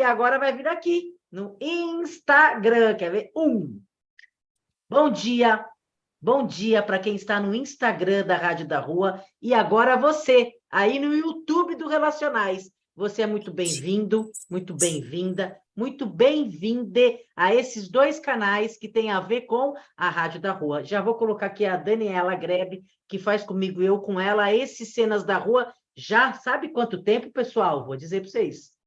e agora vai vir aqui no Instagram. Quer ver? Um. Bom dia. Bom dia para quem está no Instagram da Rádio da Rua e agora você, aí no YouTube do Relacionais. Você é muito bem-vindo, muito bem-vinda, muito bem-vinde a esses dois canais que têm a ver com a Rádio da Rua. Já vou colocar aqui a Daniela Grebe, que faz comigo, eu com ela, esses Cenas da Rua. Já sabe quanto tempo, pessoal? Vou dizer para vocês.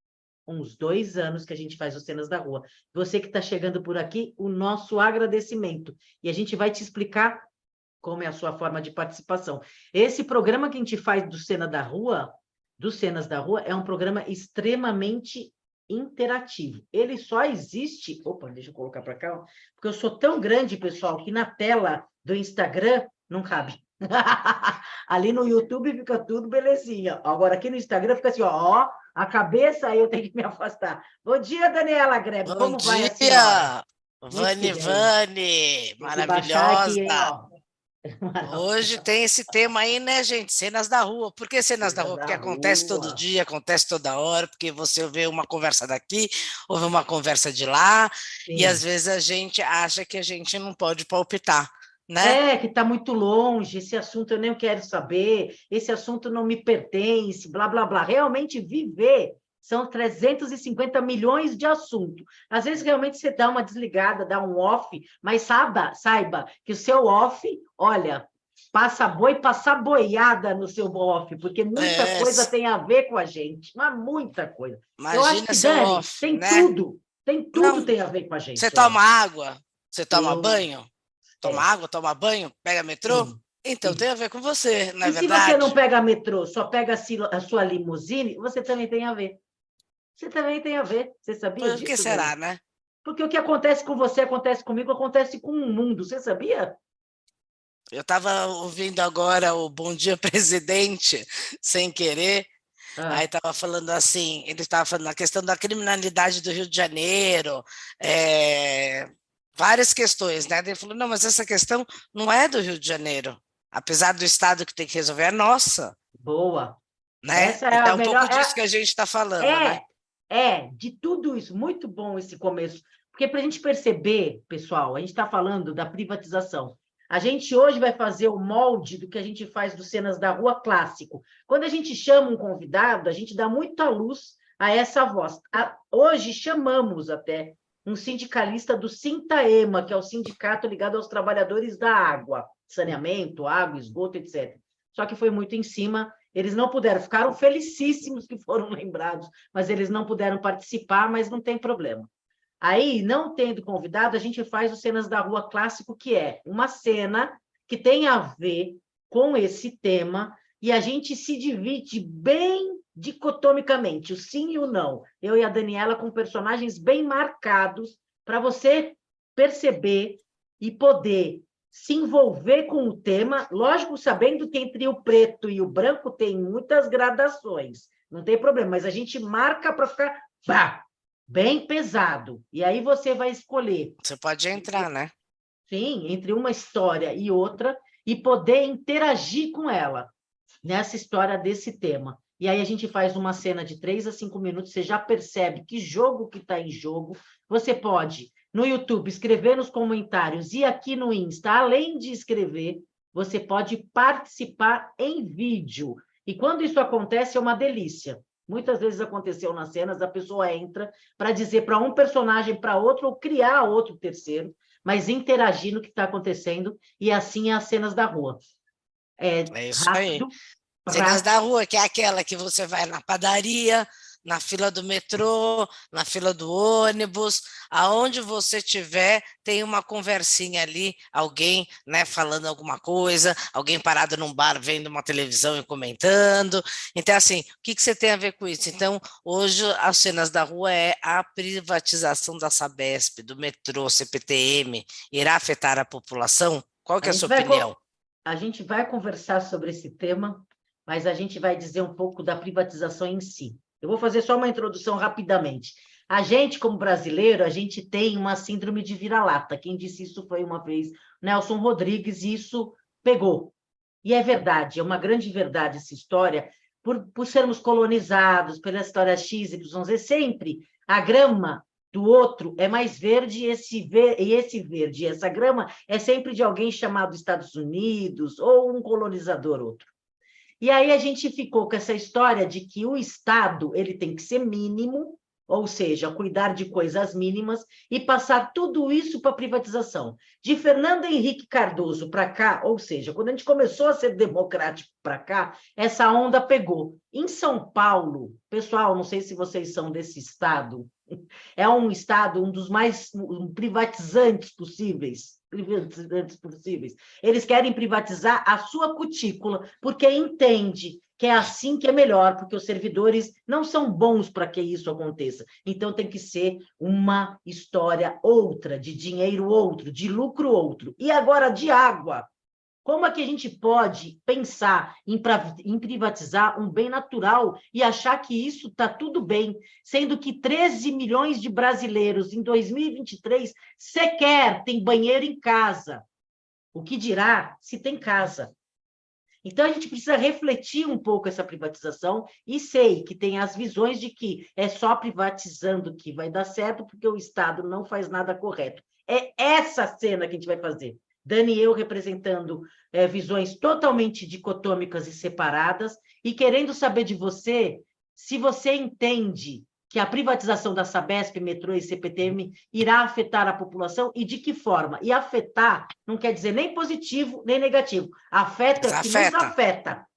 Uns dois anos que a gente faz os Cenas da Rua. Você que está chegando por aqui, o nosso agradecimento. E a gente vai te explicar como é a sua forma de participação. Esse programa que a gente faz do Cena da Rua, dos Cenas da Rua, é um programa extremamente interativo. Ele só existe. Opa, deixa eu colocar para cá, porque eu sou tão grande, pessoal, que na tela do Instagram não cabe. Ali no YouTube fica tudo belezinha. Agora aqui no Instagram fica assim, ó, ó a cabeça aí eu tenho que me afastar. Bom dia, Daniela Grebe. Bom Como dia. Vani, Vani, maravilhosa. Aqui, Hoje tem esse tema aí, né, gente? Cenas da rua. Por que cenas da rua? Porque acontece todo dia, acontece toda hora, porque você vê uma conversa daqui, ouve uma conversa de lá, Sim. e às vezes a gente acha que a gente não pode palpitar. Né? É, que está muito longe, esse assunto eu nem quero saber, esse assunto não me pertence, blá, blá, blá. Realmente viver são 350 milhões de assuntos. Às vezes, realmente, você dá uma desligada, dá um off, mas saiba, saiba que o seu off, olha, passa boi, passa boiada no seu off, porque muita é. coisa tem a ver com a gente, mas muita coisa. Imagina Eu acho que, Dani, off, tem né? tudo, tem tudo Não, tem a ver com a gente. Você toma água, você toma Eu... banho, toma é. água, toma banho, pega metrô? Sim. Então, Sim. tem a ver com você, na é verdade. se você não pega metrô, só pega a sua limusine, você também tem a ver. Você também tem a ver. Você sabia Por disso? que será, né? Porque o que acontece com você acontece comigo, acontece com o mundo. Você sabia? Eu estava ouvindo agora o Bom Dia Presidente, sem querer. Ah. Aí estava falando assim, ele estava falando a questão da criminalidade do Rio de Janeiro, é, várias questões, né? Ele falou, não, mas essa questão não é do Rio de Janeiro. Apesar do Estado que tem que resolver, é nossa. Boa. Né? Essa é então, a um melhor... pouco disso é... que a gente está falando, é, né? É, de tudo isso. Muito bom esse começo. Porque para a gente perceber, pessoal, a gente está falando da privatização. A gente hoje vai fazer o molde do que a gente faz do Cenas da Rua clássico. Quando a gente chama um convidado, a gente dá muita luz a essa voz. A, hoje chamamos até um sindicalista do Sintaema, que é o sindicato ligado aos trabalhadores da água, saneamento, água, esgoto, etc. Só que foi muito em cima eles não puderam, ficaram felicíssimos que foram lembrados, mas eles não puderam participar, mas não tem problema. Aí, não tendo convidado, a gente faz o Cenas da Rua Clássico, que é uma cena que tem a ver com esse tema, e a gente se divide bem dicotomicamente, o sim e o não. Eu e a Daniela com personagens bem marcados, para você perceber e poder se envolver com o tema, lógico, sabendo que entre o preto e o branco tem muitas gradações, não tem problema, mas a gente marca para ficar bah, bem pesado. E aí você vai escolher. Você pode entrar, né? Sim, entre uma história e outra e poder interagir com ela nessa história desse tema. E aí a gente faz uma cena de três a cinco minutos, você já percebe que jogo que está em jogo. Você pode no YouTube, escrever nos comentários e aqui no Insta, além de escrever, você pode participar em vídeo. E quando isso acontece, é uma delícia. Muitas vezes aconteceu nas cenas, a pessoa entra para dizer para um personagem, para outro, ou criar outro terceiro, mas interagir no que está acontecendo, e assim é as cenas da rua. É, é isso rápido, aí. Cenas da rua, que é aquela que você vai na padaria, na fila do metrô, na fila do ônibus, aonde você tiver, tem uma conversinha ali, alguém né, falando alguma coisa, alguém parado num bar vendo uma televisão e comentando. Então, assim, o que, que você tem a ver com isso? Então, hoje, as cenas da rua é a privatização da Sabesp, do metrô, CPTM, irá afetar a população? Qual que é a, a sua opinião? A gente vai conversar sobre esse tema, mas a gente vai dizer um pouco da privatização em si. Eu vou fazer só uma introdução rapidamente. A gente, como brasileiro, a gente tem uma síndrome de vira-lata. Quem disse isso foi uma vez Nelson Rodrigues, e isso pegou. E é verdade, é uma grande verdade essa história, por, por sermos colonizados pela história X, Y, Z, sempre A grama do outro é mais verde e esse, ver, e esse verde, essa grama é sempre de alguém chamado Estados Unidos ou um colonizador outro. E aí a gente ficou com essa história de que o Estado ele tem que ser mínimo ou seja, cuidar de coisas mínimas e passar tudo isso para privatização. De Fernando Henrique Cardoso para cá, ou seja, quando a gente começou a ser democrático para cá, essa onda pegou. Em São Paulo, pessoal, não sei se vocês são desse estado, é um estado um dos mais privatizantes possíveis, privatizantes possíveis. Eles querem privatizar a sua cutícula porque entende que é assim que é melhor, porque os servidores não são bons para que isso aconteça. Então tem que ser uma história outra, de dinheiro outro, de lucro outro. E agora de água. Como é que a gente pode pensar em, privatizar um bem natural e achar que isso está tudo bem, sendo que 13 milhões de brasileiros em 2023 sequer têm banheiro em casa? O que dirá se tem casa? Então, a gente precisa refletir um pouco essa privatização e sei que tem as visões de que é só privatizando que vai dar certo, porque o Estado não faz nada correto. É essa cena que a gente vai fazer. Dani e eu representando é, visões totalmente dicotômicas e separadas, e querendo saber de você se você entende que a privatização da Sabesp, metrô e CPTM irá afetar a população e de que forma? E afetar não quer dizer nem positivo nem negativo. Afeta que afeta. nos afeta,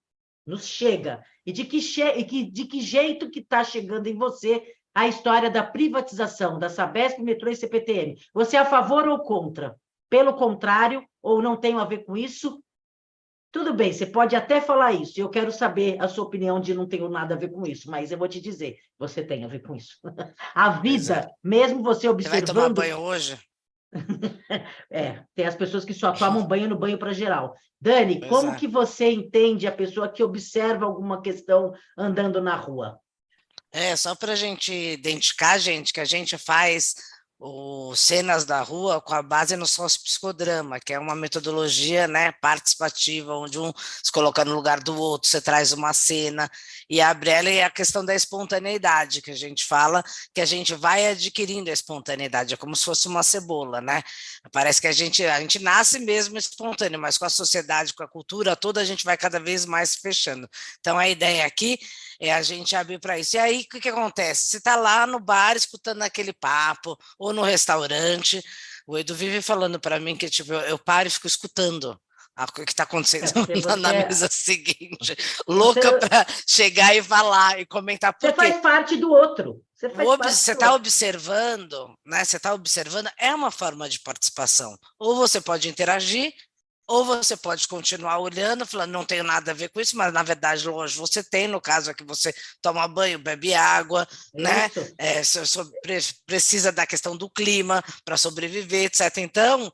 nos chega. E de que, che e que, de que jeito que está chegando em você a história da privatização da Sabesp, metrô e CPTM? Você é a favor ou contra? Pelo contrário, ou não tem a ver com isso? Tudo bem, você pode até falar isso, eu quero saber a sua opinião de não tenho nada a ver com isso, mas eu vou te dizer, você tem a ver com isso. A vida, é. mesmo você observando... Você vai tomar banho hoje? é, tem as pessoas que só tomam banho no banho para geral. Dani, pois como é. que você entende a pessoa que observa alguma questão andando na rua? É, só para a gente identificar, gente, que a gente faz o Cenas da Rua com a base no sócio-psicodrama, que é uma metodologia né, participativa, onde um se coloca no lugar do outro, você traz uma cena, e abre ela e a questão da espontaneidade, que a gente fala, que a gente vai adquirindo a espontaneidade, é como se fosse uma cebola, né? Parece que a gente, a gente nasce mesmo espontâneo, mas com a sociedade, com a cultura toda, a gente vai cada vez mais fechando. Então, a ideia aqui é a gente abrir para isso. E aí, o que, que acontece? Você está lá no bar escutando aquele papo, ou no restaurante, o Edu vive falando para mim que tipo, eu, eu paro e fico escutando o que está acontecendo é, na, mesa seguinte, louca você... para chegar e falar e comentar. Você faz parte do outro. Você está observando, né? Você está observando, é uma forma de participação. Ou você pode interagir, ou você pode continuar olhando, falando, não tenho nada a ver com isso, mas na verdade, longe você tem, no caso aqui você toma banho, bebe água, né? É, precisa da questão do clima para sobreviver, etc. Então,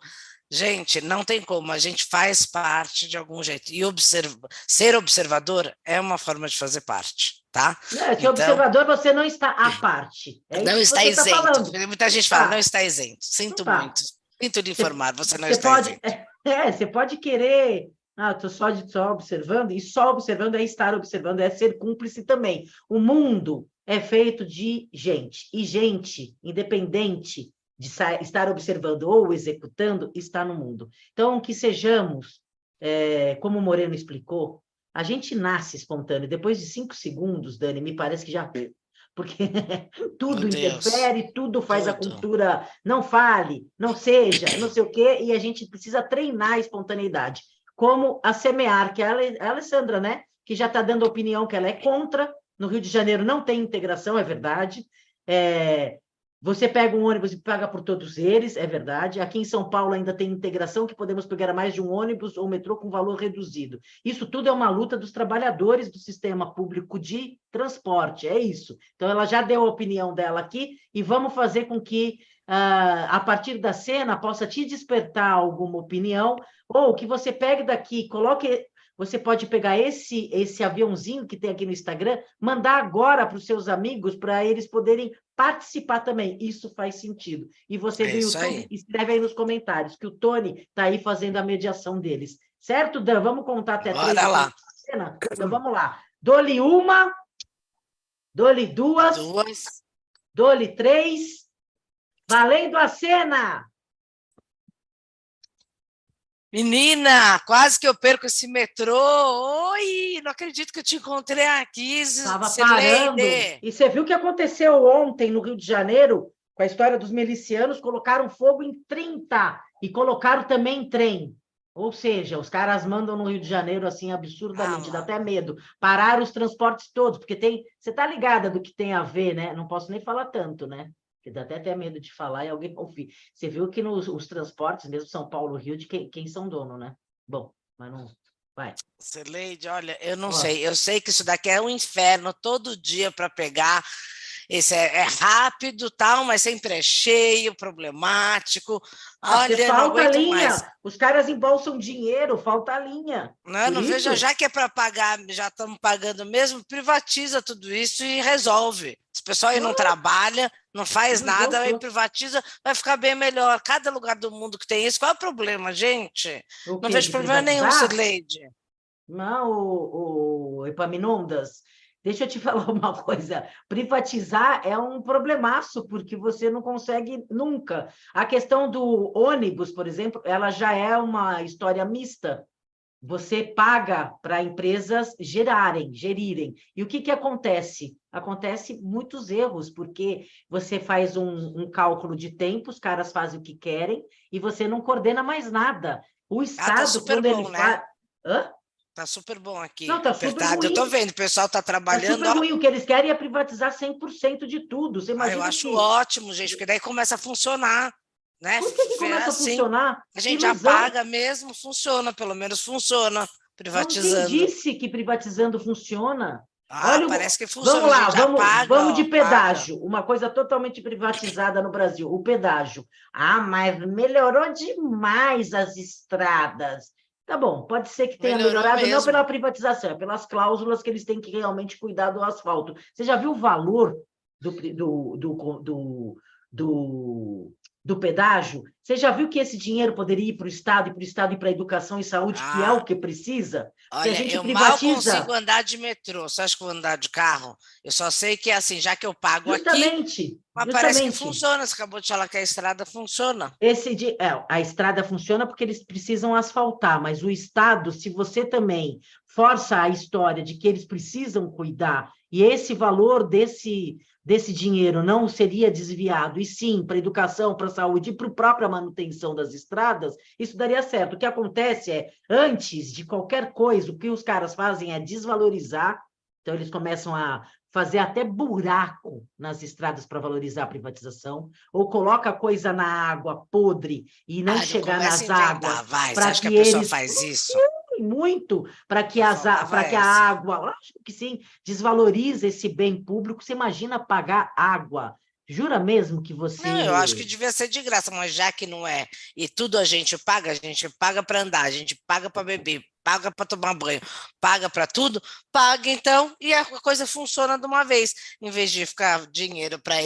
gente, não tem como, a gente faz parte de algum jeito. E observa, ser observador é uma forma de fazer parte. Tá? Não, então, observador você não está à parte. É não está tá isento. Tá Muita gente fala, tá. não está isento. Sinto tá. muito. Sinto lhe informar, você não você está pode, isento. É, você pode querer, ah, estou só, de, só observando, e só observando é estar observando, é ser cúmplice também. O mundo é feito de gente, e gente, independente de estar observando ou executando, está no mundo. Então, que sejamos, é, como o Moreno explicou, a gente nasce espontâneo. Depois de cinco segundos, Dani, me parece que já porque tudo interfere, tudo faz a cultura não fale, não seja, não sei o quê, e a gente precisa treinar a espontaneidade. Como a Semear, que é a Alessandra, né? Que já está dando opinião que ela é contra. No Rio de Janeiro não tem integração, é verdade. É, você pega um ônibus e paga por todos eles, é verdade. Aqui em São Paulo ainda tem integração que podemos pegar mais de um ônibus ou metrô com valor reduzido. Isso tudo é uma luta dos trabalhadores do sistema público de transporte, é isso. Então, ela já deu a opinião dela aqui e vamos fazer com que, uh, a partir da cena, possa te despertar alguma opinião ou que você pegue daqui, coloque você pode pegar esse esse aviãozinho que tem aqui no Instagram, mandar agora para os seus amigos para eles poderem participar também. Isso faz sentido. E você é do YouTube, aí. escreve aí nos comentários que o Tony está aí fazendo a mediação deles. Certo, Dan? Vamos contar até Bora três. lá. Então vamos lá. Dole uma, dole duas. Duas. Dole três. Valendo a cena! Menina, quase que eu perco esse metrô. Oi, não acredito que eu te encontrei aqui. Estava parando. E você viu o que aconteceu ontem no Rio de Janeiro, com a história dos milicianos, colocaram fogo em 30 e colocaram também em trem. Ou seja, os caras mandam no Rio de Janeiro assim absurdamente, ah, dá até medo. Parar os transportes todos, porque tem. Você está ligada do que tem a ver, né? Não posso nem falar tanto, né? Que dá até, até medo de falar e alguém ouvir. Você viu que nos os transportes, mesmo São Paulo, Rio, de quem, quem são dono, né? Bom, mas não. Vai. Leide, olha, eu não sei. Eu sei que isso daqui é um inferno todo dia para pegar. Esse é, é, rápido, tal, mas sempre é cheio, problemático. Olha, falta linha. Mais. Os caras embolsam dinheiro, falta linha. Não, não vejo, já que é para pagar, já estamos pagando mesmo, privatiza tudo isso e resolve. Se o pessoal aí não trabalha, não faz não nada, aí privatiza, vai ficar bem melhor. Cada lugar do mundo que tem isso, qual é o problema, gente? Não vejo problema nenhum, Sileide. Não, o, o Epaminondas, deixa eu te falar uma coisa. Privatizar é um problemaço, porque você não consegue nunca. A questão do ônibus, por exemplo, ela já é uma história mista você paga para empresas gerarem, gerirem. E o que, que acontece? Acontece muitos erros, porque você faz um, um cálculo de tempo, os caras fazem o que querem, e você não coordena mais nada. O ah, tá Estado, tá super quando bom, ele né? faz. Hã? Tá super bom aqui. Não, tá super ruim. eu tô vendo, o pessoal tá trabalhando. Tá super ruim. O que eles querem é privatizar 100% de tudo. Você imagina ah, eu acho que... ótimo, gente, porque daí começa a funcionar. Né? Por que, começa assim, a funcionar? A gente já paga mesmo, funciona, pelo menos funciona, privatizando. Quem disse que privatizando funciona? Ah, Olha, parece que funciona. Vamos lá, vamos, paga, vamos de pedágio. Paga. Uma coisa totalmente privatizada no Brasil, o pedágio. Ah, mas melhorou demais as estradas. Tá bom, pode ser que tenha Melhorou melhorado mesmo. não pela privatização, é pelas cláusulas que eles têm que realmente cuidar do asfalto. Você já viu o valor do, do, do, do, do do pedágio, você já viu que esse dinheiro poderia ir para o Estado e para o Estado ir para a educação e saúde, ah, que é o ah. que precisa? Olha, a gente eu privatiza... mal consigo andar de metrô. Você acha que vou andar de carro? Eu só sei que, assim, já que eu pago justamente, aqui... Mas justamente. parece que funciona. Você acabou de falar que a estrada funciona. Esse de, é, a estrada funciona porque eles precisam asfaltar, mas o Estado, se você também força a história de que eles precisam cuidar, e esse valor desse desse dinheiro não seria desviado, e sim para educação, para saúde e para a própria manutenção das estradas, isso daria certo. O que acontece é, antes de qualquer coisa, o que os caras fazem é desvalorizar, então eles começam a fazer até buraco nas estradas para valorizar a privatização, ou coloca coisa na água podre e não ah, chegar nas águas. Para que, que a pessoa eles... faz isso? Muito para que, as, para que a água, acho que sim, desvaloriza esse bem público. Você imagina pagar água? Jura mesmo que você. Não, eu acho que devia ser de graça, mas já que não é, e tudo a gente paga, a gente paga para andar, a gente paga para beber, paga para tomar banho, paga para tudo, paga então e a coisa funciona de uma vez, em vez de ficar dinheiro para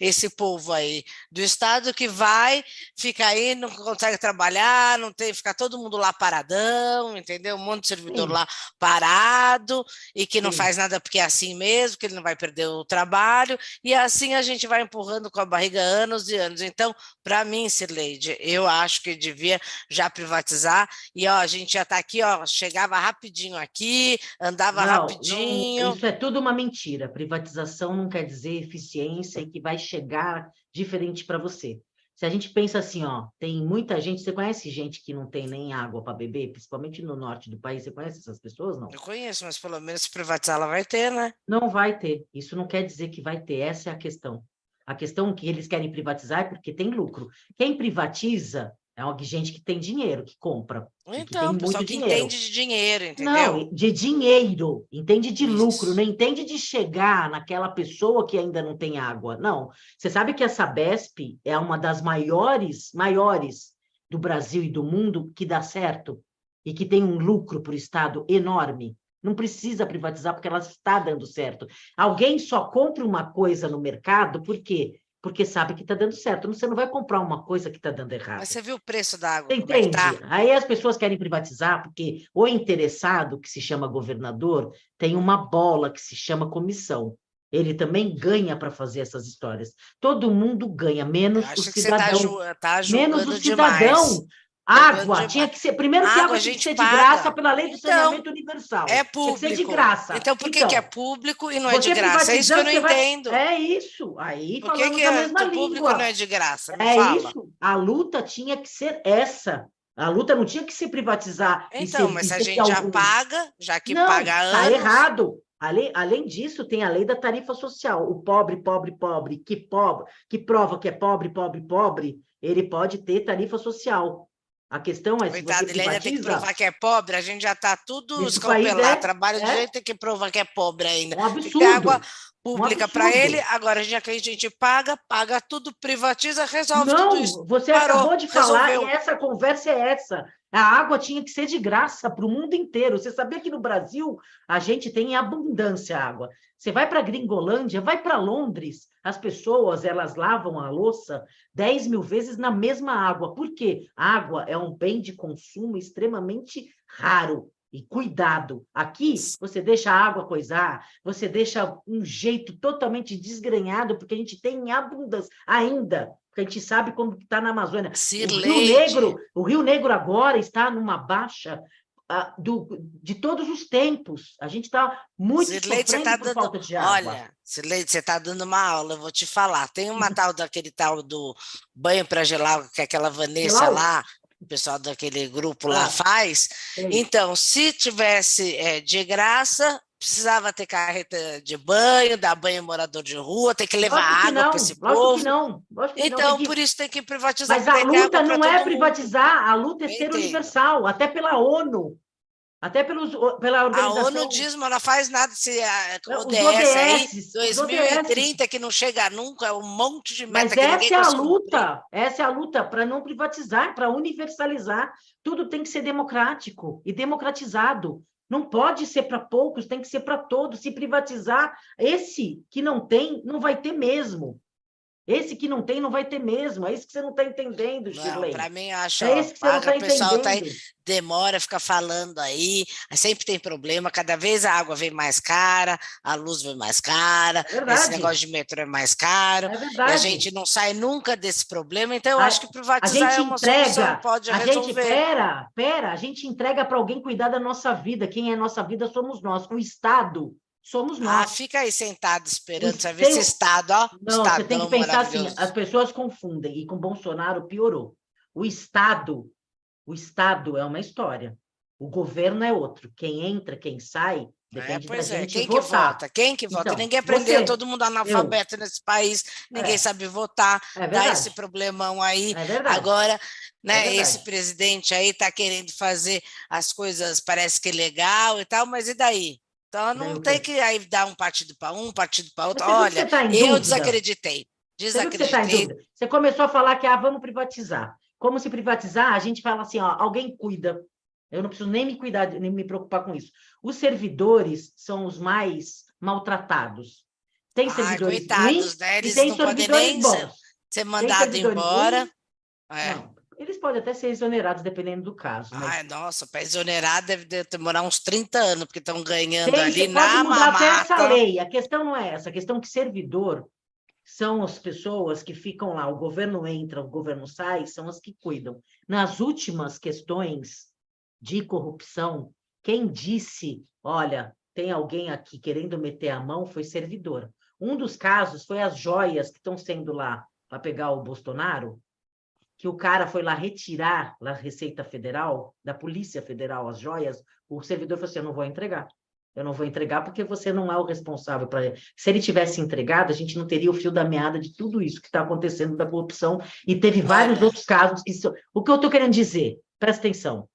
esse povo aí do estado que vai, fica aí, não consegue trabalhar, não tem, fica todo mundo lá paradão, entendeu? Um monte de servidor Sim. lá parado e que não Sim. faz nada porque é assim mesmo, que ele não vai perder o trabalho e assim a gente vai empurrando com a barriga anos e anos. Então, para mim, Sirleide, eu acho que devia já privatizar e ó, a gente já está aqui, ó, chegava rapidinho aqui, andava não, rapidinho. Não, isso é tudo uma mentira. Privatização não quer dizer eficiência e que vai chegar diferente para você. Se a gente pensa assim, ó, tem muita gente, você conhece gente que não tem nem água para beber, principalmente no norte do país, você conhece essas pessoas, não? Eu conheço, mas pelo menos se privatizar ela vai ter, né? Não vai ter. Isso não quer dizer que vai ter, essa é a questão. A questão que eles querem privatizar é porque tem lucro. Quem privatiza é gente que tem dinheiro, que compra. Então, que pessoal que dinheiro. entende de dinheiro, entendeu? Não, de dinheiro, entende de Isso. lucro, não entende de chegar naquela pessoa que ainda não tem água. Não. Você sabe que essa BESP é uma das maiores, maiores do Brasil e do mundo que dá certo e que tem um lucro para o Estado enorme. Não precisa privatizar porque ela está dando certo. Alguém só compra uma coisa no mercado porque porque sabe que está dando certo. Você não vai comprar uma coisa que está dando errado. Mas você viu o preço da água? Você é entende? tá? Aí as pessoas querem privatizar, porque o interessado, que se chama governador, tem uma bola que se chama comissão. ele também ganha para fazer essas histórias. Todo mundo ganha, menos o cidadão. Tá, tá menos o cidadão. Demais. Água tinha que ser. Primeiro que água, tinha que ser paga. de graça pela lei do então, saneamento universal. É público. Tinha que ser de graça. Então, por que, então, que é público e não é de graça? É isso que eu não entendo. Vai... É isso. Aí por que, que é público não é de graça? Me é fala. isso. A luta tinha que ser essa. A luta não tinha que se privatizar. Então, ser, mas a gente já paga, já que não, paga tá anos. Está errado. Além, além disso, tem a lei da tarifa social. O pobre, pobre, pobre, que pobre, que prova que é pobre, pobre, pobre, ele pode ter tarifa social. A questão é Coitado, se você ele ainda tem que provar que é pobre, a gente já está tudo escalpelado, é, trabalha de é, jeito tem que provar que é pobre ainda. Um absurdo. Tem água pública um para ele, agora já que a gente paga, paga tudo, privatiza, resolve Não, tudo isso. Você Parou, acabou de falar resolveu. e essa conversa é essa. A água tinha que ser de graça para o mundo inteiro. Você sabia que no Brasil a gente tem abundância de água. Você vai para Gringolândia, vai para Londres, as pessoas elas lavam a louça 10 mil vezes na mesma água. Por quê? A água é um bem de consumo extremamente raro. E cuidado, aqui você deixa a água coisar, você deixa um jeito totalmente desgrenhado, porque a gente tem abundância ainda porque a gente sabe como está na Amazônia. O Rio Negro, o Rio Negro agora está numa baixa do, de todos os tempos. A gente está muito Cirleide, sofrendo tá dando, falta de água. Olha, Cirleide, você está dando uma aula, eu vou te falar. Tem uma tal daquele tal do banho para gelar, que é aquela Vanessa Gelau? lá, o pessoal daquele grupo ah, lá faz. Então, se tivesse é, de graça, precisava ter carreta de banho, dar banho em morador de rua, ter que levar água para esse povo. Que não, que então, por isso tem que privatizar. Mas a luta não é privatizar, mundo. a luta é ser universal, até pela ONU. Até pelos, pela organização... A ONU diz, mas não faz nada se a ODS, ODS aí, 2030, que não chega nunca, é um monte de meta Mas essa é a luta, essa é a luta para não privatizar, para universalizar. Tudo tem que ser democrático e democratizado. Não pode ser para poucos, tem que ser para todos. Se privatizar, esse que não tem, não vai ter mesmo. Esse que não tem, não vai ter mesmo. É isso que você não está entendendo, Shirley. Para mim, acho é esse que você não tá o pessoal tá aí, demora, fica falando aí, sempre tem problema, cada vez a água vem mais cara, a luz vem mais cara, é esse negócio de metrô é mais caro, é e a gente não sai nunca desse problema, então eu a, acho que privatizar é uma entrega, solução, pode a resolver. Gente, pera, pera, a gente entrega para alguém cuidar da nossa vida, quem é nossa vida somos nós, o Estado somos ah, nós. Ah, fica aí sentado esperando, você ver esse Estado, ó. Não, estado você tem que pensar assim, as pessoas confundem, e com Bolsonaro piorou. O Estado, o Estado é uma história, o governo é outro. Quem entra, quem sai, é, depende é, pois é, quem votar. que vota? Quem que vota? Então, ninguém aprendeu, você, todo mundo analfabeto eu, nesse país, ninguém é, sabe votar, é dá esse problemão aí. É Agora, né, é esse presidente aí está querendo fazer as coisas, parece que é legal e tal, mas e daí? Então não tem que aí dar um partido para um, partido para outro. Olha, tá eu desacreditei. Desacreditei. Você, tá você, começou a falar que ah, vamos privatizar. Como se privatizar, a gente fala assim, ó, alguém cuida. Eu não preciso nem me cuidar, nem me preocupar com isso. Os servidores são os mais maltratados. Tem servidores Ai, coitados, ruins né? Eles e tem não podem nem bons. ser mandado embora. É. Não, eles podem até ser exonerados, dependendo do caso. Mas... Ai, nossa, para exonerar deve demorar uns 30 anos, porque estão ganhando Tem, ali na mamata. Até essa lei. A questão não é essa. A questão é que servidor são as pessoas que ficam lá. O governo entra, o governo sai, são as que cuidam. Nas últimas questões de corrupção, quem disse, olha, tem alguém aqui querendo meter a mão, foi servidor. Um dos casos foi as joias que estão sendo lá para pegar o Bolsonaro, que o cara foi lá retirar da Receita Federal, da Polícia Federal, as joias, o servidor falou assim: eu não vou entregar. Eu não vou entregar porque você não é o responsável para. Se ele tivesse entregado, a gente não teria o fio da meada de tudo isso que está acontecendo da corrupção. E teve vários outros casos que. O que eu estou querendo dizer? Presta atenção.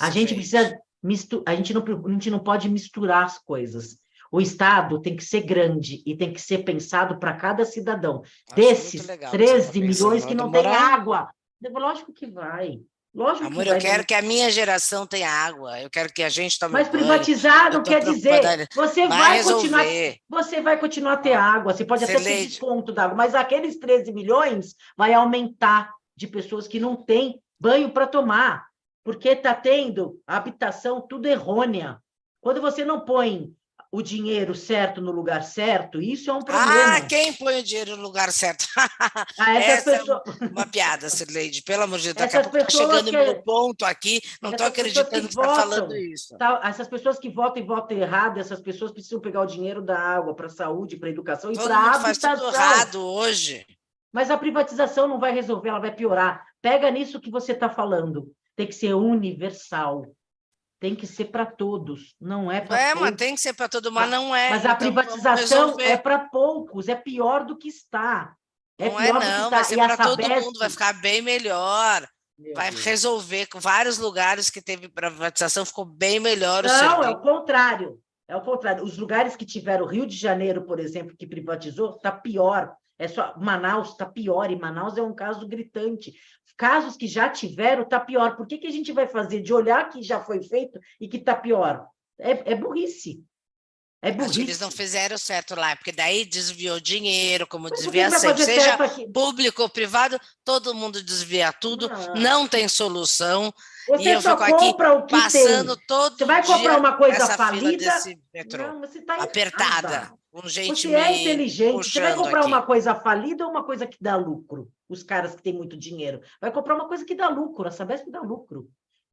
A gente precisa. Mistu... A, gente não, a gente não pode misturar as coisas. O Estado tem que ser grande e tem que ser pensado para cada cidadão. Desses legal, 13 milhões que não tem água. Lógico que vai. Lógico Amor, que eu quero que a minha geração tenha água. Eu quero que a gente tome Mas privatizar não quer dizer. Você vai, vai continuar. Você vai continuar a ter água. Você pode até ter desconto da água, mas aqueles 13 milhões vai aumentar de pessoas que não têm banho para tomar, porque está tendo habitação tudo errônea. Quando você não põe o dinheiro certo no lugar certo, isso é um problema. Ah, quem põe o dinheiro no lugar certo? Ah, essa pessoas... é uma piada, Sirleide, pelo amor de Deus, daqui essas a pouco está chegando que... meu ponto aqui, não estou acreditando que está falando isso. Tá, essas pessoas que votam e votam errado, essas pessoas precisam pegar o dinheiro da água para a saúde, para a educação Todo e para a faz tudo errado hoje. Mas a privatização não vai resolver, ela vai piorar. Pega nisso que você está falando. Tem que ser universal tem que ser para todos, não é para É, mas tem que ser para todo mundo, mas não é. Mas a então, privatização é para poucos, é pior do que está. É não é não, vai ser para todo mundo, vai ficar bem melhor. Meu vai Deus. resolver com vários lugares que teve privatização, ficou bem melhor o Não, é o contrário. É o contrário. Os lugares que tiveram Rio de Janeiro, por exemplo, que privatizou, está pior. É só Manaus está pior, e Manaus é um caso gritante casos que já tiveram, está pior. Por que, que a gente vai fazer de olhar que já foi feito e que está pior? É, é burrice. É burrice. eles não fizeram certo lá, porque daí desviou dinheiro, como Mas desvia sempre. Seja público ou privado, todo mundo desvia tudo, não, não tem solução. Você e só compra o que todo tem. Você vai comprar uma coisa falida? Não, você tá apertada. Com gente você é inteligente. Você vai comprar aqui. uma coisa falida ou uma coisa que dá lucro? Os caras que têm muito dinheiro. Vai comprar uma coisa que dá lucro. A Sabesp dá lucro.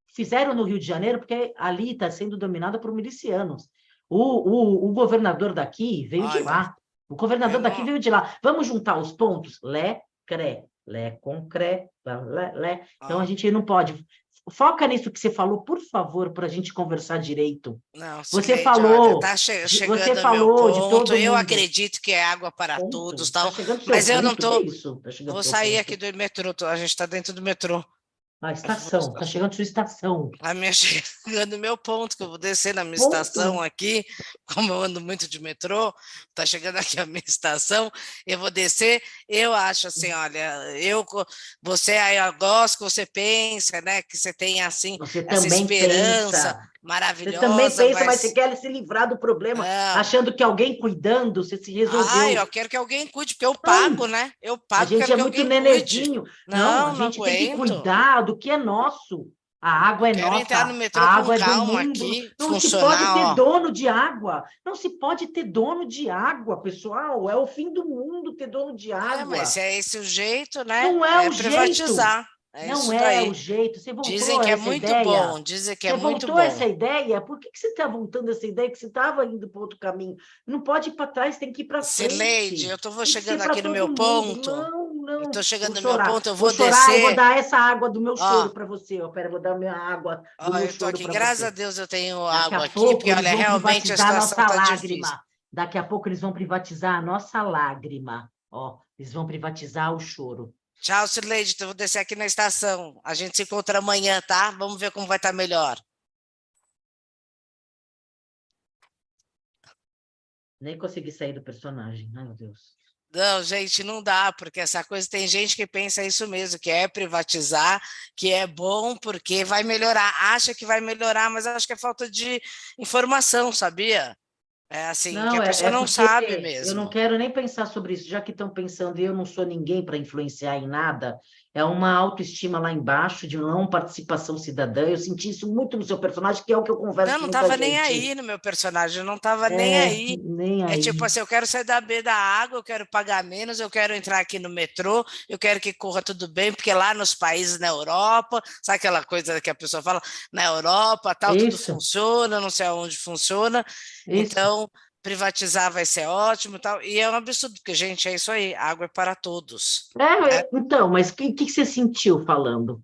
Fizeram no Rio de Janeiro porque ali está sendo dominada por milicianos. O, o, o governador daqui veio Olha, de lá. O governador daqui veio de lá. Vamos juntar os pontos? Lé, cré. Lé com cré. Lé, lé. Então a gente não pode Foca nisso que você falou, por favor, para a gente conversar direito. Não, você falou. Está che chegando você falou ponto, de todo Eu mundo. acredito que é água para ponto. todos, tal. Tá mas eu não estou. Tá vou sair aqui do metrô. A gente está dentro do metrô. A estação, está chegando sua estação. A minha chegando meu ponto, que eu vou descer na minha ponto. estação aqui, como eu ando muito de metrô, está chegando aqui a minha estação, eu vou descer, eu acho assim, olha, eu, você aí, eu gosto que você pensa, né, que você tem assim, você essa esperança, pensa maravilhosa. Você também pensa, mas... mas você quer se livrar do problema, é. achando que alguém cuidando, você se resolveu. Ah, eu quero que alguém cuide, porque eu pago, né? Eu pago. A gente é muito nenedinho. Não, não, a gente tem que cuidar do que é nosso. A água é Quero nossa. Entrar no metrô a água é do mundo. Aqui, não se pode ter dono de água. Não se pode ter dono de água, pessoal. É o fim do mundo ter dono de água. É, mas é esse o jeito, né? Não é, é o privatizar. Jeito. É não é o jeito. Você voltou dizem que é muito ideia. bom, dizem que é você muito bom. Você voltou essa ideia? Por que, que você está voltando essa ideia que você estava indo para outro caminho? Não pode ir para trás, tem que ir para frente. Sileide, eu estou chegando aqui no meu mundo. ponto. Não, não. Estou chegando no meu ponto, eu vou, vou descer. eu vou dar essa água do meu choro para você. Eu pera, vou dar minha água do oh, meu eu estou aqui, graças você. a Deus eu tenho Daqui água aqui, porque olha, realmente a situação está difícil. Daqui a pouco eles vão privatizar a nossa lágrima. Ó, eles vão privatizar o choro. Tchau, Sirleide. Então, vou descer aqui na estação. A gente se encontra amanhã, tá? Vamos ver como vai estar melhor. Nem consegui sair do personagem. Ai, meu Deus. Não, gente, não dá, porque essa coisa tem gente que pensa isso mesmo, que é privatizar, que é bom porque vai melhorar, acha que vai melhorar, mas acho que é falta de informação, sabia? É assim, não, que a é, pessoa é, é não sabe mesmo. Eu não quero nem pensar sobre isso, já que estão pensando eu não sou ninguém para influenciar em nada, é uma autoestima lá embaixo de não participação cidadã. Eu senti isso muito no seu personagem, que é o que eu converso Não, não estava nem aí no meu personagem, eu não estava é, nem aí. Nem é tipo assim, eu quero sair da B da água, eu quero pagar menos, eu quero entrar aqui no metrô, eu quero que corra tudo bem, porque lá nos países na Europa, sabe aquela coisa que a pessoa fala, na Europa, tal, isso. tudo funciona, não sei aonde funciona. Isso. Então, privatizar vai ser ótimo tal. E é um absurdo, porque, gente, é isso aí, água é para todos. É, né? então, mas o que, que você sentiu falando?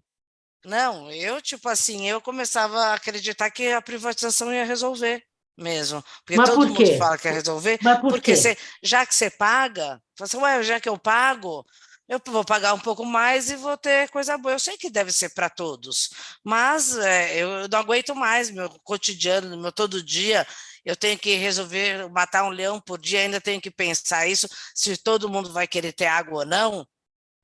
Não, eu, tipo assim, eu começava a acreditar que a privatização ia resolver mesmo. Porque mas todo por mundo fala que ia resolver. Mas por porque você, já que você paga, você, assim, ué, já que eu pago, eu vou pagar um pouco mais e vou ter coisa boa. Eu sei que deve ser para todos, mas é, eu não aguento mais meu cotidiano, meu todo dia eu tenho que resolver matar um leão por dia, ainda tenho que pensar isso, se todo mundo vai querer ter água ou não,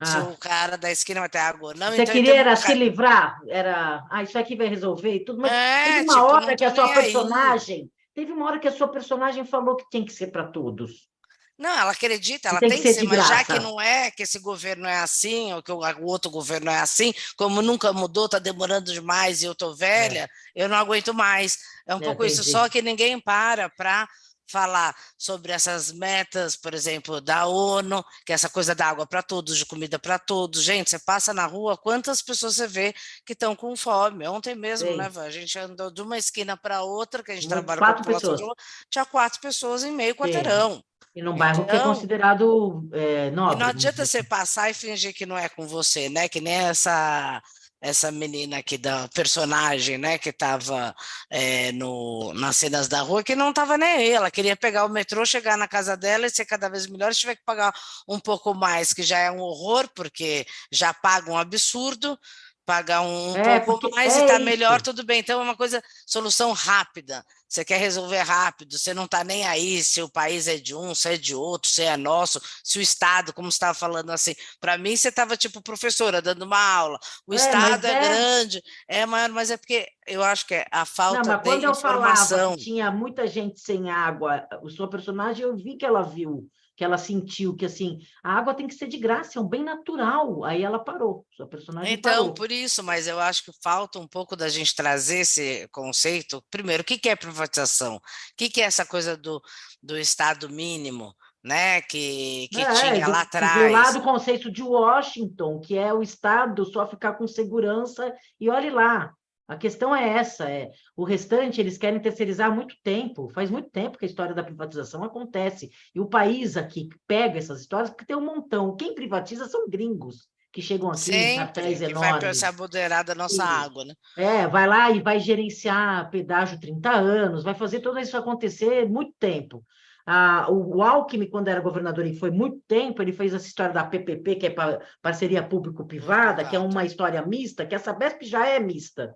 ah. se o cara da esquina vai ter água ou não. Você então queria era se livrar? Era, ah, isso aqui vai resolver e tudo, mas é, teve uma tipo, hora que a sua personagem, aí. teve uma hora que a sua personagem falou que tem que ser para todos. Não, ela acredita, ela tem, tem que ser, ser mas já que não é, que esse governo é assim, ou que o, outro governo é assim, como nunca mudou, está demorando demais e eu estou velha, é. eu não aguento mais. É um é, pouco entendi. isso, só que ninguém para para falar sobre essas metas, por exemplo, da ONU, que é essa coisa da água para todos, de comida para todos. Gente, você passa na rua, quantas pessoas você vê que estão com fome? Ontem mesmo, Sim. né, a gente andou de uma esquina para outra, que a gente trabalha quatro com pessoas. Rua, tinha quatro pessoas em meio quarteirão. E num bairro então, que é então considerado é, nobre. E não adianta você passar e fingir que não é com você, né? Que nem essa essa menina aqui da personagem, né, que estava é, no, nas cenas da rua, que não estava nem aí, ela queria pegar o metrô, chegar na casa dela e ser cada vez melhor, se tiver que pagar um pouco mais, que já é um horror, porque já paga um absurdo, pagar um é, pouco mais é e está melhor, tudo bem. Então é uma coisa, solução rápida. Você quer resolver rápido, você não está nem aí se o país é de um, se é de outro, se é nosso, se o Estado, como você estava falando assim. Para mim, você estava tipo professora dando uma aula. O é, Estado é, é, grande, é maior, mas é porque eu acho que é a falta não, mas quando de eu informação. Falava que tinha muita gente sem água, o seu personagem, eu vi que ela viu que ela sentiu que assim a água tem que ser de graça, é um bem natural. Aí ela parou, sua personagem Então, parou. por isso, mas eu acho que falta um pouco da gente trazer esse conceito. Primeiro, o que é privatização? O que é essa coisa do, do Estado mínimo? Né, que, que é, tinha lá atrás. Do lado do conceito de Washington, que é o Estado só ficar com segurança, e olhe lá, a questão é essa, é o restante eles querem terceirizar há muito tempo, faz muito tempo que a história da privatização acontece. E o país aqui pega essas histórias porque tem um montão. Quem privatiza são gringos que chegam aqui em papéis enormes. vai apoderar da nossa e, água, né? É, vai lá e vai gerenciar pedágio 30 anos, vai fazer tudo isso acontecer muito tempo. Ah, o, o Alckmin, quando era governador e foi muito tempo, ele fez essa história da PPP, que é parceria público-privada, que é uma história mista, que essa BESP já é mista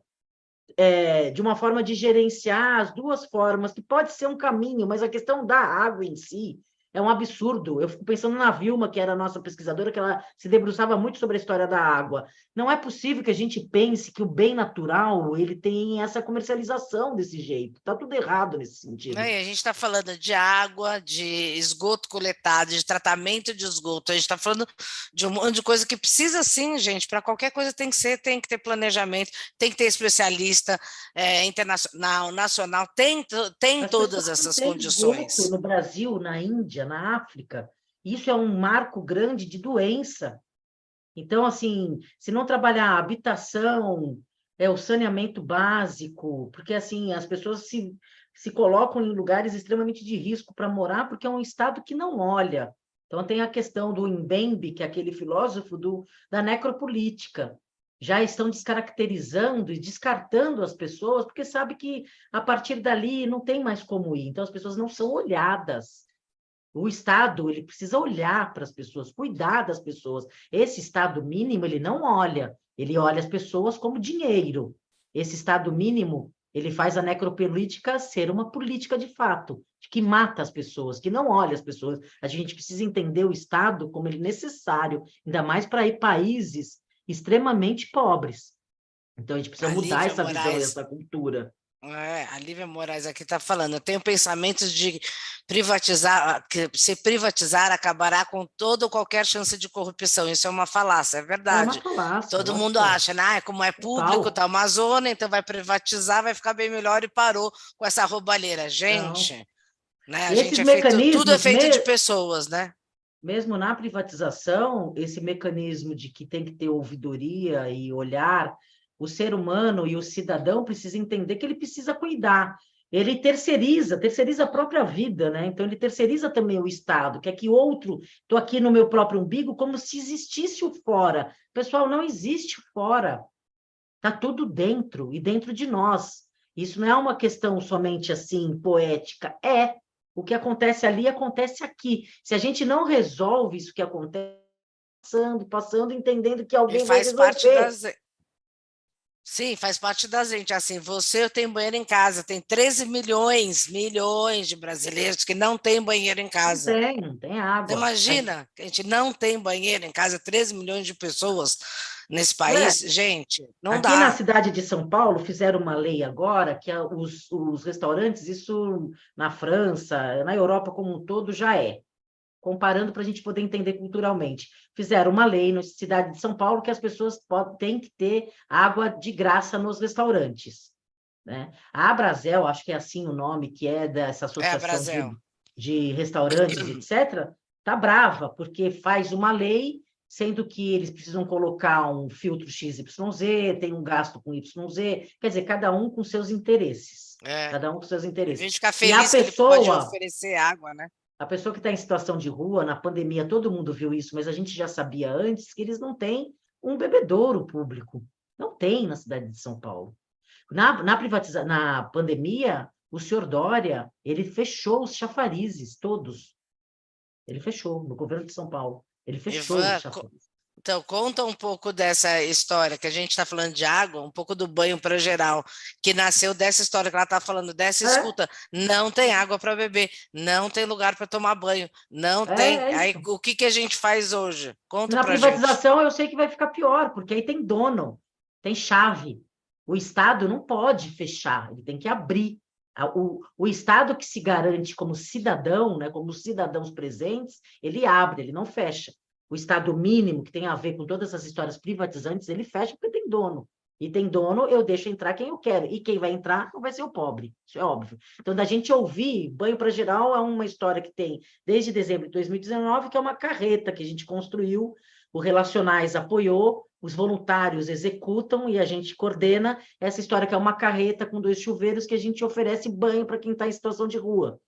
é, de uma forma de gerenciar as duas formas, que pode ser um caminho, mas a questão da água em si é um absurdo. Eu fico pensando na Vilma, que era a nossa pesquisadora, que ela se debruçava muito sobre a história da água. Não é possível que a gente pense que o bem natural ele tem essa comercialização desse jeito. Está tudo errado nesse sentido. Não, a gente está falando de água, de esgoto coletado, de tratamento de esgoto. A gente está falando de um monte de coisa que precisa sim, gente. Para qualquer coisa tem que ser, tem que ter planejamento, tem que ter especialista é, internacional, nacional, tem, tem todas essas condições. No Brasil, na Índia, Índia, na África. Isso é um marco grande de doença. Então, assim, se não trabalhar a habitação, é o saneamento básico, porque assim as pessoas se, se colocam em lugares extremamente de risco para morar, porque é um estado que não olha. Então tem a questão do Mbembe, que é aquele filósofo do, da necropolítica. Já estão descaracterizando e descartando as pessoas, porque sabe que a partir dali não tem mais como ir. Então as pessoas não são olhadas. O Estado ele precisa olhar para as pessoas, cuidar das pessoas. Esse Estado mínimo ele não olha, ele olha as pessoas como dinheiro. Esse Estado mínimo ele faz a necropolítica ser uma política de fato, que mata as pessoas, que não olha as pessoas. A gente precisa entender o Estado como ele é necessário, ainda mais para ir países extremamente pobres. Então a gente precisa a mudar essa Moraes, visão, essa cultura. É, a Lívia Moraes aqui está falando. Eu tenho pensamentos de privatizar, que se privatizar acabará com toda ou qualquer chance de corrupção. Isso é uma falácia, é verdade. É falácia, Todo mundo acha, né? Ah, como é público, está uma zona, então vai privatizar, vai ficar bem melhor e parou com essa roubalheira. Gente, né? A gente é feito, tudo é feito mesmo, de pessoas, né? Mesmo na privatização, esse mecanismo de que tem que ter ouvidoria e olhar o ser humano e o cidadão precisa entender que ele precisa cuidar. Ele terceiriza, terceiriza a própria vida, né? Então ele terceiriza também o Estado, que é que outro, estou aqui no meu próprio umbigo, como se existisse o fora. Pessoal, não existe fora. Está tudo dentro e dentro de nós. Isso não é uma questão somente assim poética, é o que acontece ali acontece aqui. Se a gente não resolve isso que acontece, passando, passando, entendendo que alguém faz vai resolver. parte das Sim, faz parte da gente. Assim, você tem banheiro em casa, tem 13 milhões, milhões de brasileiros que não têm banheiro em casa. Não tem, não tem água. imagina que a gente não tem banheiro em casa, 13 milhões de pessoas nesse país, é. gente, não Aqui dá. Aqui na cidade de São Paulo fizeram uma lei agora que os, os restaurantes, isso na França, na Europa como um todo já é comparando para a gente poder entender culturalmente. Fizeram uma lei na cidade de São Paulo que as pessoas podem, têm que ter água de graça nos restaurantes. Né? A Abrazel, acho que é assim o nome, que é dessa é associação é de, de restaurantes, etc., está brava, porque faz uma lei sendo que eles precisam colocar um filtro XYZ, tem um gasto com YZ, quer dizer, cada um com seus interesses. É. Cada um com seus interesses. A gente fica feliz e a pessoa, que pode oferecer água, né? A pessoa que está em situação de rua, na pandemia, todo mundo viu isso, mas a gente já sabia antes que eles não têm um bebedouro público. Não tem na cidade de São Paulo. Na, na, privatiza... na pandemia, o senhor Dória, ele fechou os chafarizes, todos. Ele fechou, no governo de São Paulo. Ele fechou Ivan, Então, conta um pouco dessa história, que a gente está falando de água, um pouco do banho para geral, que nasceu dessa história que ela está falando, dessa é. escuta. Não tem água para beber, não tem lugar para tomar banho, não é, tem. É aí, o que, que a gente faz hoje? Conta Na privatização, gente. eu sei que vai ficar pior, porque aí tem dono, tem chave. O Estado não pode fechar, ele tem que abrir. O, o Estado que se garante como cidadão, né, como cidadãos presentes, ele abre, ele não fecha. O Estado mínimo, que tem a ver com todas essas histórias privatizantes, ele fecha porque tem dono. E tem dono, eu deixo entrar quem eu quero. E quem vai entrar não vai ser o pobre, isso é óbvio. Então, da gente ouvir, Banho para Geral é uma história que tem desde dezembro de 2019, que é uma carreta que a gente construiu, o Relacionais apoiou, os voluntários executam e a gente coordena essa história que é uma carreta com dois chuveiros que a gente oferece banho para quem está em situação de rua.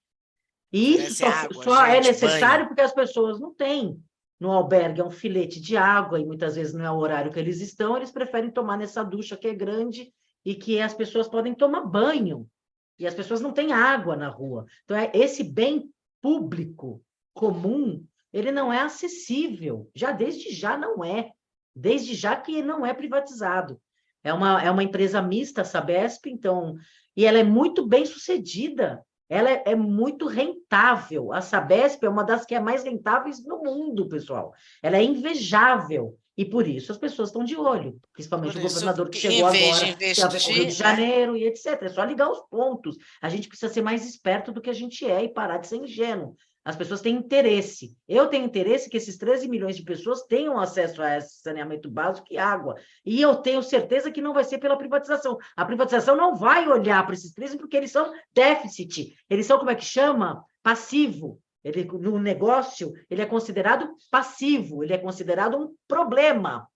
E isso só, água, só é é necessário banho. porque as pessoas não têm no albergue é um filete de água e muitas vezes não é o horário que eles estão, eles preferem tomar nessa ducha que é grande e que as pessoas podem tomar banho. E as pessoas não têm água na rua. Então, é esse bem público comum, ele não é acessível. Já desde já não é desde já que não é privatizado. É uma, é uma empresa mista, a Sabesp, então, e ela é muito bem sucedida, ela é, é, muito rentável. A Sabesp é uma das que é mais rentáveis no mundo, pessoal. Ela é invejável. E por isso as pessoas estão de olho, principalmente o governador que chegou agora, investir, que é o Rio de Janeiro e etc. É só ligar os pontos. A gente precisa ser mais esperto do que a gente é e parar de ser ingênuo. As pessoas têm interesse. Eu tenho interesse que esses 13 milhões de pessoas tenham acesso a esse saneamento básico e água. E eu tenho certeza que não vai ser pela privatização. A privatização não vai olhar para esses 13 porque eles são déficit. Eles são, como é que chama? Passivo. Ele, no negócio, ele é considerado passivo, ele é considerado um problema.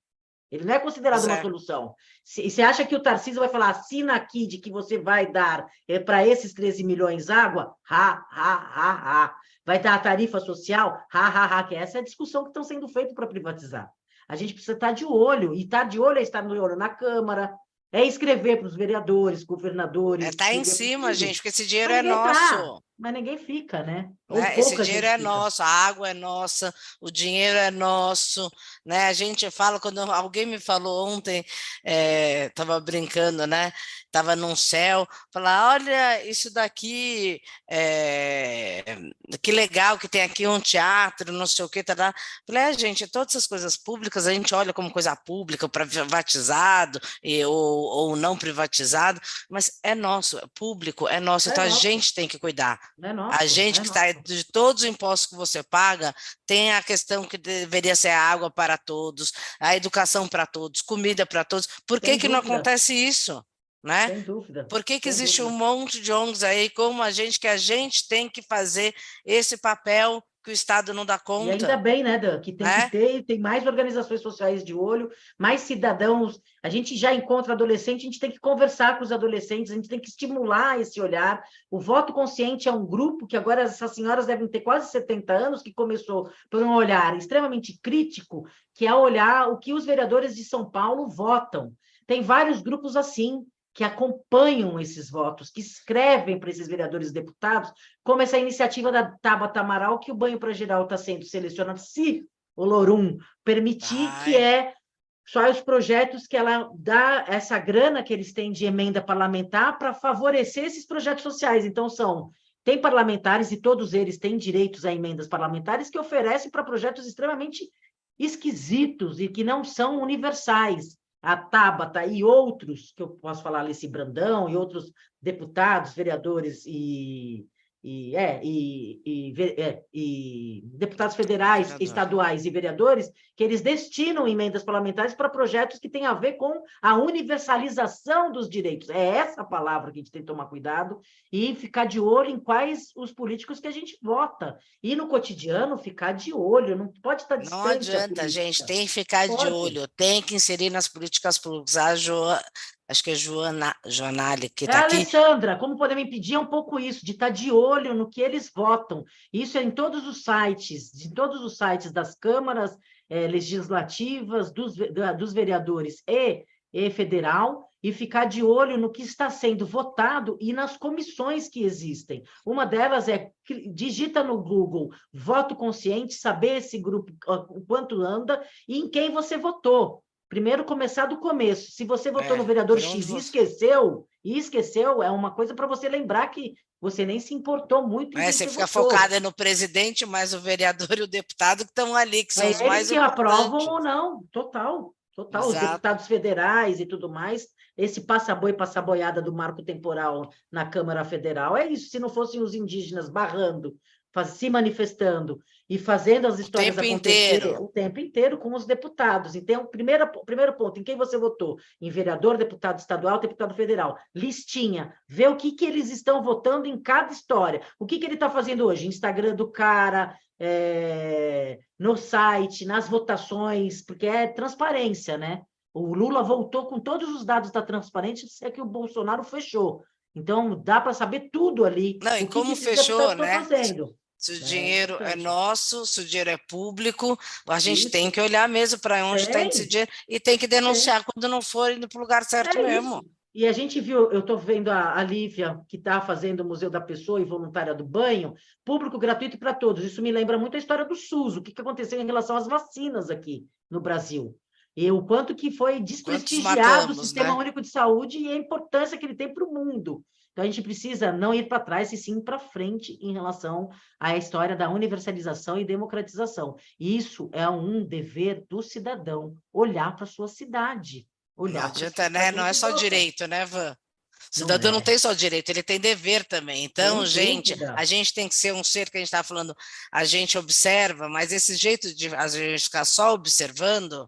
Ele não é considerado uma solução. E você acha que o Tarcísio vai falar, assina aqui de que você vai dar é, para esses 13 milhões água? Ha, ha, ha, ha. Vai dar a tarifa social? Ha, ha, ha, que essa é a discussão que estão sendo feita para privatizar. A gente precisa estar de olho, e estar de olho é estar de olho na Câmara, é escrever para os vereadores, governadores. É, em cima, gente, porque esse dinheiro é nosso. Tá, mas ninguém fica, né? né? Esse dinheiro é fica. nosso, a água é nossa, o dinheiro é nosso, né? A gente fala, quando alguém me falou ontem, estava é, brincando, né? Estava num céu, falar, olha, isso daqui, é, que legal que tem aqui um teatro, não sei o que, tá, tá. Falei, é, gente, todas essas coisas públicas a gente olha como coisa pública, privatizado e, ou, ou não privatizado, mas é nosso, é público, é nosso, é então nosso. a gente tem que cuidar. É nosso, a gente é que está de todos os impostos que você paga, tem a questão que deveria ser a água para todos, a educação para todos, comida para todos. Por que, que não acontece isso? Né? Sem dúvida. Por que, que existe dúvida. um monte de ONGs aí, como a gente, que a gente tem que fazer esse papel que o Estado não dá conta. E ainda bem, né, Dan, que tem é? que ter, tem mais organizações sociais de olho, mais cidadãos. A gente já encontra adolescente, a gente tem que conversar com os adolescentes, a gente tem que estimular esse olhar. O voto consciente é um grupo que agora essas senhoras devem ter quase 70 anos, que começou por um olhar extremamente crítico, que é olhar o que os vereadores de São Paulo votam. Tem vários grupos assim, que acompanham esses votos, que escrevem para esses vereadores e deputados, como essa iniciativa da Tabata Amaral, que o banho para geral está sendo selecionado, se o Lorum permitir, Ai. que é só os projetos que ela dá essa grana que eles têm de emenda parlamentar para favorecer esses projetos sociais. Então, são tem parlamentares, e todos eles têm direitos a emendas parlamentares, que oferecem para projetos extremamente esquisitos e que não são universais a Tabata e outros, que eu posso falar, Alice Brandão e outros deputados, vereadores e, e, é, e, e, é, e, deputados federais, estaduais e vereadores, que eles destinam emendas parlamentares para projetos que têm a ver com a universalização dos direitos. É essa palavra que a gente tem que tomar cuidado e ficar de olho em quais os políticos que a gente vota. E no cotidiano, ficar de olho, não pode estar distante. Não adianta, gente, tem que ficar pode. de olho, tem que inserir nas políticas públicas. A jo acho que é Joana, Joanali que está é, aqui. Alessandra, como podemos impedir é um pouco isso, de estar tá de olho no que eles votam. Isso é em todos os sites, de todos os sites das câmaras é, legislativas, dos, dos vereadores e, e federal, e ficar de olho no que está sendo votado e nas comissões que existem. Uma delas é digita no Google voto consciente, saber esse grupo quanto anda e em quem você votou. Primeiro começar do começo. Se você votou é, no vereador X e esqueceu, e esqueceu, é uma coisa para você lembrar que você nem se importou muito. É, você fica votou. focada no presidente, mas o vereador e o deputado que estão ali, que são é os mais que aprovam ou não, total. Total, Exato. os deputados federais e tudo mais, esse passa-boi, passa-boiada do marco temporal na Câmara Federal, é isso. Se não fossem os indígenas barrando se manifestando e fazendo as histórias o tempo inteiro. o tempo inteiro com os deputados. Então, o primeiro, primeiro ponto, em quem você votou? Em vereador, deputado estadual, deputado federal. Listinha. Vê o que, que eles estão votando em cada história. O que, que ele está fazendo hoje? Instagram do cara, é, no site, nas votações, porque é transparência, né? O Lula voltou com todos os dados da transparência, é que o Bolsonaro fechou. Então, dá para saber tudo ali. Não, e como fechou, né? Fazendo. Se o é, dinheiro é, nosso, se o dinheiro é público, a gente isso. tem que olhar mesmo para onde está esse dinheiro e tem que denunciar quando não for indo para o lugar certo é mesmo. Isso. E a gente viu, eu estou vendo a, a Lívia, que está fazendo o Museu da Pessoa e voluntária do banho, público gratuito para todos. Isso me lembra muito a história do SUS, o que, que aconteceu em relação às vacinas aqui no Brasil. E o quanto que foi desprestigiado matamos, o Sistema né? Único de Saúde e a importância que ele tem para o mundo. Então, a gente precisa não ir para trás, e sim para frente em relação à história da universalização e democratização. Isso é um dever do cidadão, olhar para a sua cidade. Olhar não adianta, né? Não é só direito, né, Van? O cidadão não, é. não, tem só direito, ele tem dever também. Então, tem gente, dúvida. a gente tem que ser um ser que a gente está falando, a gente observa, mas esse jeito de a gente ficar só observando,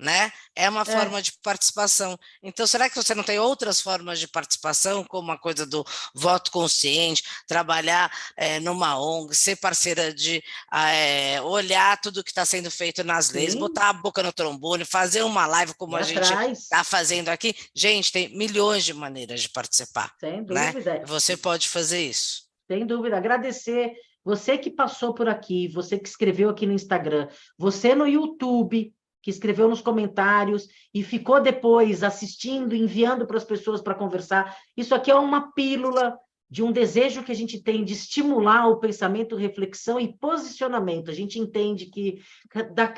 né? É uma é. forma de participação. Então, será que você não tem outras formas de participação, como a coisa do voto consciente, trabalhar é, numa ONG, ser parceira de é, olhar tudo que está sendo feito nas leis, Sim. botar a boca no trombone, fazer uma live como e a atrás. gente está fazendo aqui? Gente, tem milhões de maneiras de participar. Sem né? dúvida. Né? Você pode fazer isso. Sem dúvida. Agradecer você que passou por aqui, você que escreveu aqui no Instagram, você no YouTube, que escreveu nos comentários e ficou depois assistindo, enviando para as pessoas para conversar. Isso aqui é uma pílula de um desejo que a gente tem de estimular o pensamento, reflexão e posicionamento. A gente entende que da,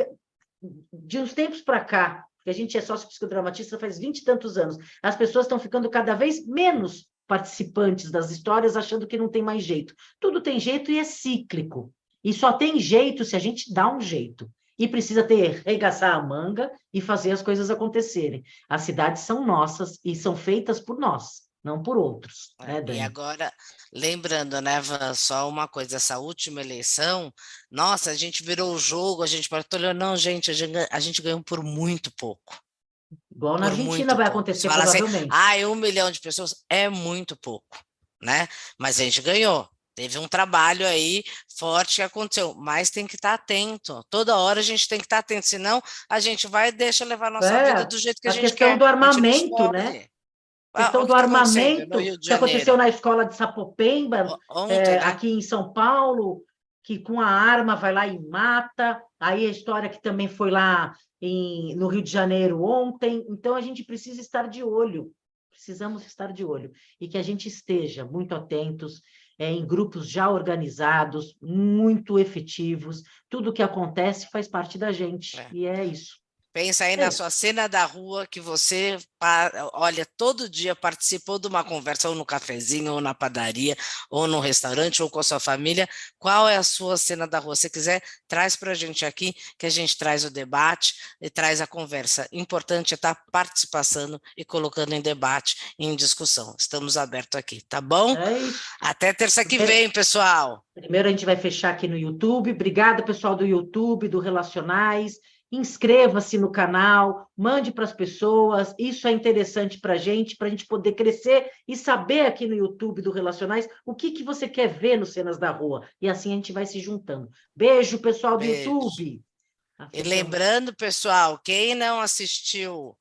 de uns tempos para cá, que a gente é sócio psicodramatista faz vinte e tantos anos, as pessoas estão ficando cada vez menos participantes das histórias, achando que não tem mais jeito. Tudo tem jeito e é cíclico. E só tem jeito se a gente dá um jeito e precisa ter regaçar a manga e fazer as coisas acontecerem. As cidades são nossas e são feitas por nós, não por outros. Né, e agora, lembrando, né, Van, só uma coisa, essa última eleição, nossa, a gente virou o jogo, a gente olhando, não, gente, a gente, a gente ganhou por muito pouco. Igual na Argentina vai acontecer Fala assim, provavelmente. Assim, ah, um milhão de pessoas é muito pouco, né? Mas a gente ganhou. Teve um trabalho aí forte que aconteceu, mas tem que estar atento. Toda hora a gente tem que estar atento, senão a gente vai e deixa levar a nossa é, vida do jeito que a, a gente quer. A questão do armamento, né? A questão ah, do armamento que aconteceu na escola de Sapopemba, Ontem, é, né? aqui em São Paulo, que com a arma vai lá e mata. Aí a história que também foi lá em, no Rio de Janeiro ontem. Então a gente precisa estar de olho, precisamos estar de olho e que a gente esteja muito atentos é, em grupos já organizados, muito efetivos. Tudo que acontece faz parte da gente, é. e é isso. Pensa aí é. na sua cena da rua que você, olha, todo dia participou de uma conversa, ou no cafezinho, ou na padaria, ou no restaurante, ou com a sua família. Qual é a sua cena da rua? Se quiser, traz para a gente aqui, que a gente traz o debate e traz a conversa. Importante é estar tá participação e colocando em debate, em discussão. Estamos abertos aqui, tá bom? É Até terça que vem, pessoal. Primeiro a gente vai fechar aqui no YouTube. Obrigada, pessoal do YouTube, do Relacionais inscreva-se no canal, mande para as pessoas, isso é interessante para a gente, para a gente poder crescer e saber aqui no YouTube do Relacionais o que, que você quer ver nos Cenas da Rua. E assim a gente vai se juntando. Beijo, pessoal do Beijo. YouTube. E lembrando, pessoal, quem não assistiu